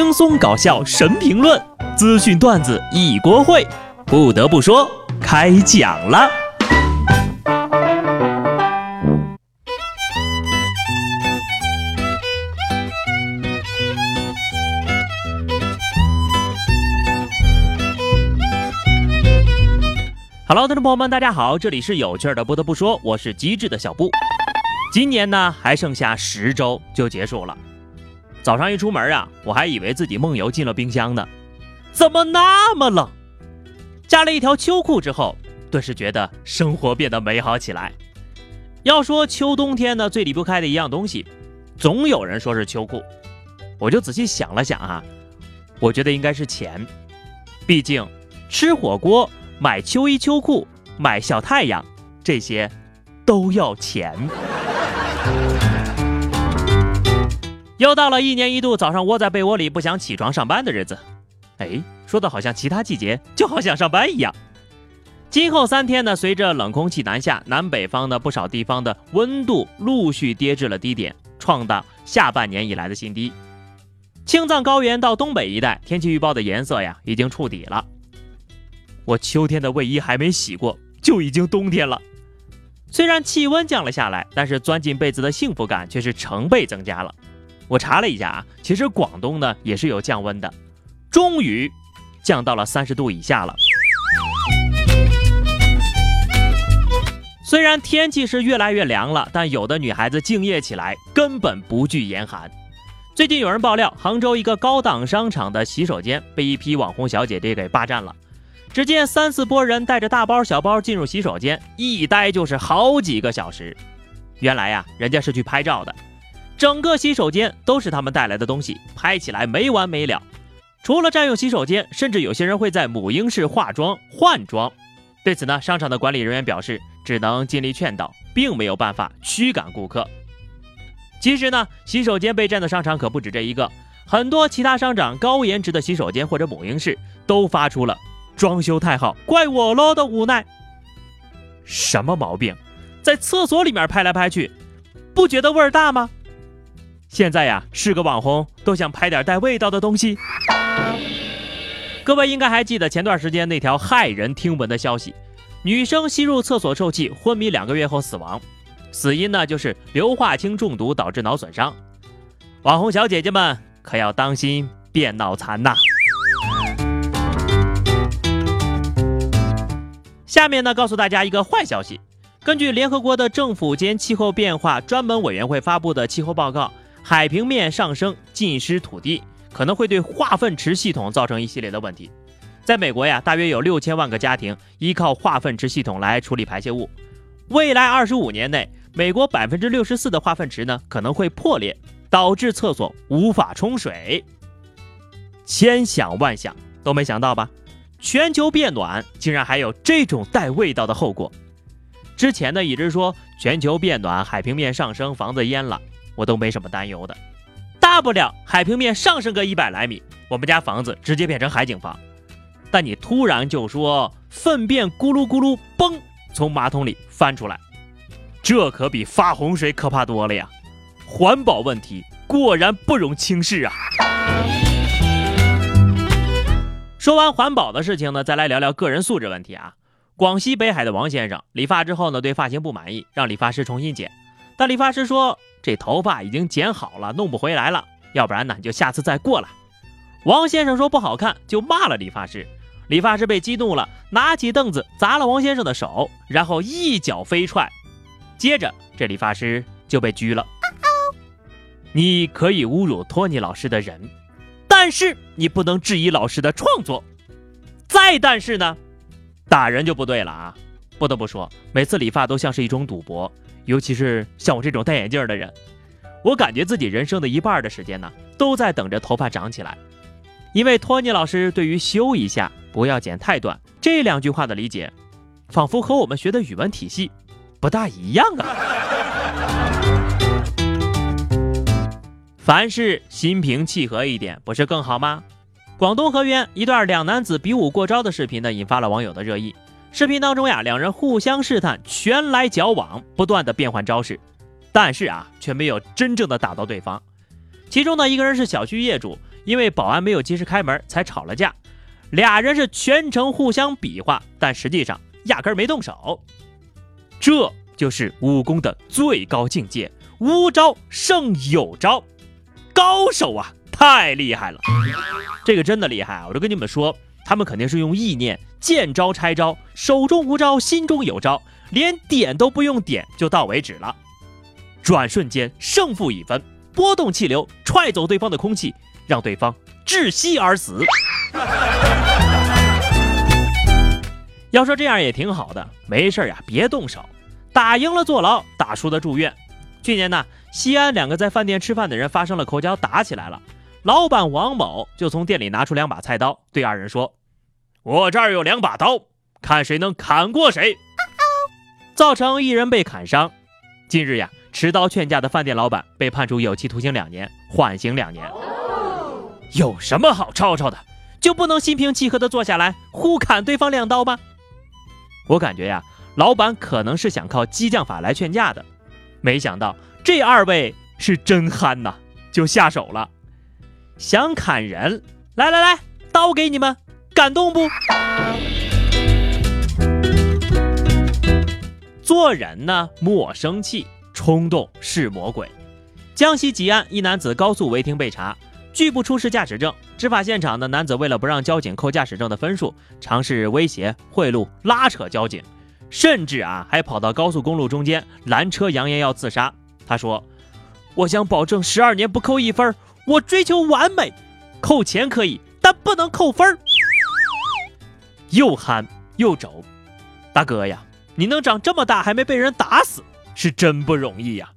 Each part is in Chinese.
轻松搞笑神评论，资讯段子一锅烩。不得不说，开讲了。Hello，听众朋友们，大家好，这里是有趣的。不得不说，我是机智的小布。今年呢，还剩下十周就结束了。早上一出门啊，我还以为自己梦游进了冰箱呢，怎么那么冷？加了一条秋裤之后，顿时觉得生活变得美好起来。要说秋冬天呢最离不开的一样东西，总有人说是秋裤。我就仔细想了想啊，我觉得应该是钱，毕竟吃火锅、买秋衣秋裤、买小太阳这些都要钱。又到了一年一度早上窝在被窝里不想起床上班的日子，哎，说的好像其他季节就好想上班一样。今后三天呢，随着冷空气南下，南北方的不少地方的温度陆续跌至了低点，创到下半年以来的新低。青藏高原到东北一带，天气预报的颜色呀已经触底了。我秋天的卫衣还没洗过，就已经冬天了。虽然气温降了下来，但是钻进被子的幸福感却是成倍增加了。我查了一下啊，其实广东呢也是有降温的，终于降到了三十度以下了。虽然天气是越来越凉了，但有的女孩子敬业起来根本不惧严寒。最近有人爆料，杭州一个高档商场的洗手间被一批网红小姐姐给霸占了。只见三四波人带着大包小包进入洗手间，一待就是好几个小时。原来呀，人家是去拍照的。整个洗手间都是他们带来的东西，拍起来没完没了。除了占用洗手间，甚至有些人会在母婴室化妆换装。对此呢，商场的管理人员表示，只能尽力劝导，并没有办法驱赶顾客。其实呢，洗手间被占的商场可不止这一个，很多其他商场高颜值的洗手间或者母婴室都发出了“装修太好，怪我喽”的无奈。什么毛病？在厕所里面拍来拍去，不觉得味儿大吗？现在呀，是个网红都想拍点带味道的东西。各位应该还记得前段时间那条骇人听闻的消息：女生吸入厕所臭气，昏迷两个月后死亡，死因呢就是硫化氢中毒导致脑损伤。网红小姐姐们可要当心变脑残呐！下面呢，告诉大家一个坏消息：根据联合国的政府间气候变化专门委员会发布的气候报告。海平面上升浸湿土地，可能会对化粪池系统造成一系列的问题。在美国呀，大约有六千万个家庭依靠化粪池系统来处理排泄物。未来二十五年内，美国百分之六十四的化粪池呢可能会破裂，导致厕所无法冲水。千想万想都没想到吧？全球变暖竟然还有这种带味道的后果。之前呢一直说全球变暖，海平面上升，房子淹了。我都没什么担忧的，大不了海平面上升个一百来米，我们家房子直接变成海景房。但你突然就说粪便咕噜咕噜嘣从马桶里翻出来，这可比发洪水可怕多了呀！环保问题果然不容轻视啊！说完环保的事情呢，再来聊聊个人素质问题啊。广西北海的王先生理发之后呢，对发型不满意，让理发师重新剪，但理发师说。这头发已经剪好了，弄不回来了。要不然呢，你就下次再过来。王先生说不好看，就骂了理发师。理发师被激怒了，拿起凳子砸了王先生的手，然后一脚飞踹。接着，这理发师就被拘了。你可以侮辱托尼老师的人，但是你不能质疑老师的创作。再但是呢，打人就不对了啊！不得不说，每次理发都像是一种赌博。尤其是像我这种戴眼镜的人，我感觉自己人生的一半的时间呢，都在等着头发长起来。因为托尼老师对于“修一下，不要剪太短”这两句话的理解，仿佛和我们学的语文体系不大一样啊。凡事心平气和一点，不是更好吗？广东河源一段两男子比武过招的视频呢，引发了网友的热议。视频当中呀，两人互相试探，拳来脚往，不断的变换招式，但是啊，却没有真正的打到对方。其中呢，一个人是小区业主，因为保安没有及时开门才吵了架。俩人是全程互相比划，但实际上压根儿没动手。这就是武功的最高境界，无招胜有招，高手啊，太厉害了！这个真的厉害！我就跟你们说，他们肯定是用意念见招拆招，手中无招，心中有招，连点都不用点就到为止了。转瞬间胜负已分，波动气流踹走对方的空气，让对方窒息而死。要说这样也挺好的，没事呀，别动手，打赢了坐牢，打输的住院。去年呢，西安两个在饭店吃饭的人发生了口角，打起来了。老板王某就从店里拿出两把菜刀，对二人说：“我这儿有两把刀，看谁能砍过谁。”造成一人被砍伤。近日呀，持刀劝架的饭店老板被判处有期徒刑两年，缓刑两年。有什么好吵吵的？就不能心平气和的坐下来互砍对方两刀吗？我感觉呀，老板可能是想靠激将法来劝架的，没想到这二位是真憨呐，就下手了，想砍人，来来来，刀给你们，感动不？做人呢，莫生气，冲动是魔鬼。江西吉安一男子高速违停被查。拒不出示驾驶证，执法现场的男子为了不让交警扣驾驶证的分数，尝试威胁、贿赂、拉扯交警，甚至啊还跑到高速公路中间拦车，扬言要自杀。他说：“我想保证十二年不扣一分，我追求完美，扣钱可以，但不能扣分。”又憨又轴，大哥呀，你能长这么大还没被人打死，是真不容易呀。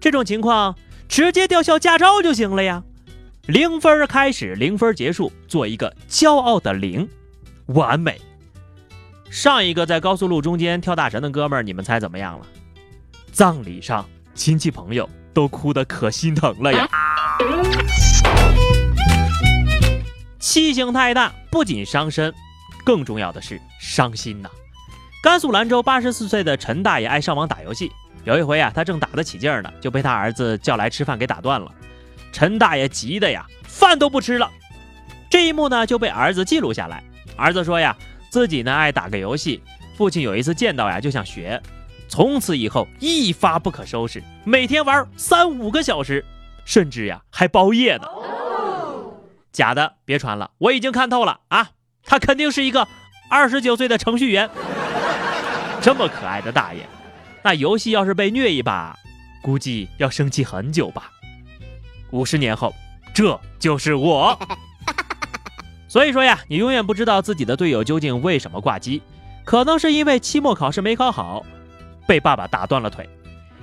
这种情况直接吊销驾照就行了呀。零分开始，零分结束，做一个骄傲的零，完美。上一个在高速路中间跳大神的哥们儿，你们猜怎么样了？葬礼上，亲戚朋友都哭得可心疼了呀。气性太大，不仅伤身，更重要的是伤心呐。甘肃兰州八十四岁的陈大爷爱上网打游戏，有一回啊，他正打得起劲呢，就被他儿子叫来吃饭给打断了。陈大爷急的呀，饭都不吃了。这一幕呢就被儿子记录下来。儿子说呀，自己呢爱打个游戏，父亲有一次见到呀就想学，从此以后一发不可收拾，每天玩三五个小时，甚至呀还包夜呢。假的，别传了，我已经看透了啊，他肯定是一个二十九岁的程序员。这么可爱的大爷，那游戏要是被虐一把，估计要生气很久吧。五十年后，这就是我。所以说呀，你永远不知道自己的队友究竟为什么挂机，可能是因为期末考试没考好，被爸爸打断了腿，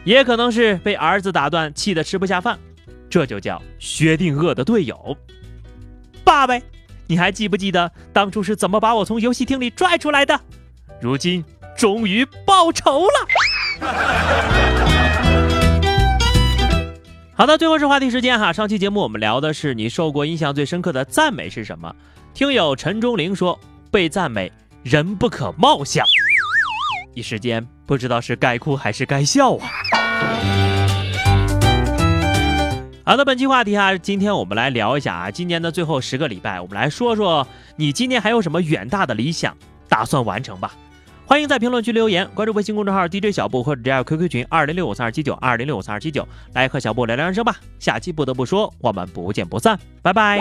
也可能是被儿子打断，气得吃不下饭。这就叫薛定谔的队友。爸爸，你还记不记得当初是怎么把我从游戏厅里拽出来的？如今终于报仇了。好的，最后是话题时间哈。上期节目我们聊的是你受过印象最深刻的赞美是什么？听友陈忠玲说被赞美人不可貌相，一时间不知道是该哭还是该笑啊。好的，本期话题啊，今天我们来聊一下啊，今年的最后十个礼拜，我们来说说你今年还有什么远大的理想打算完成吧。欢迎在评论区留言，关注微信公众号 DJ 小布或者加入 QQ 群二零六五三二七九二零六五三二七九，来和小布聊聊人生吧。下期不得不说，我们不见不散，拜拜。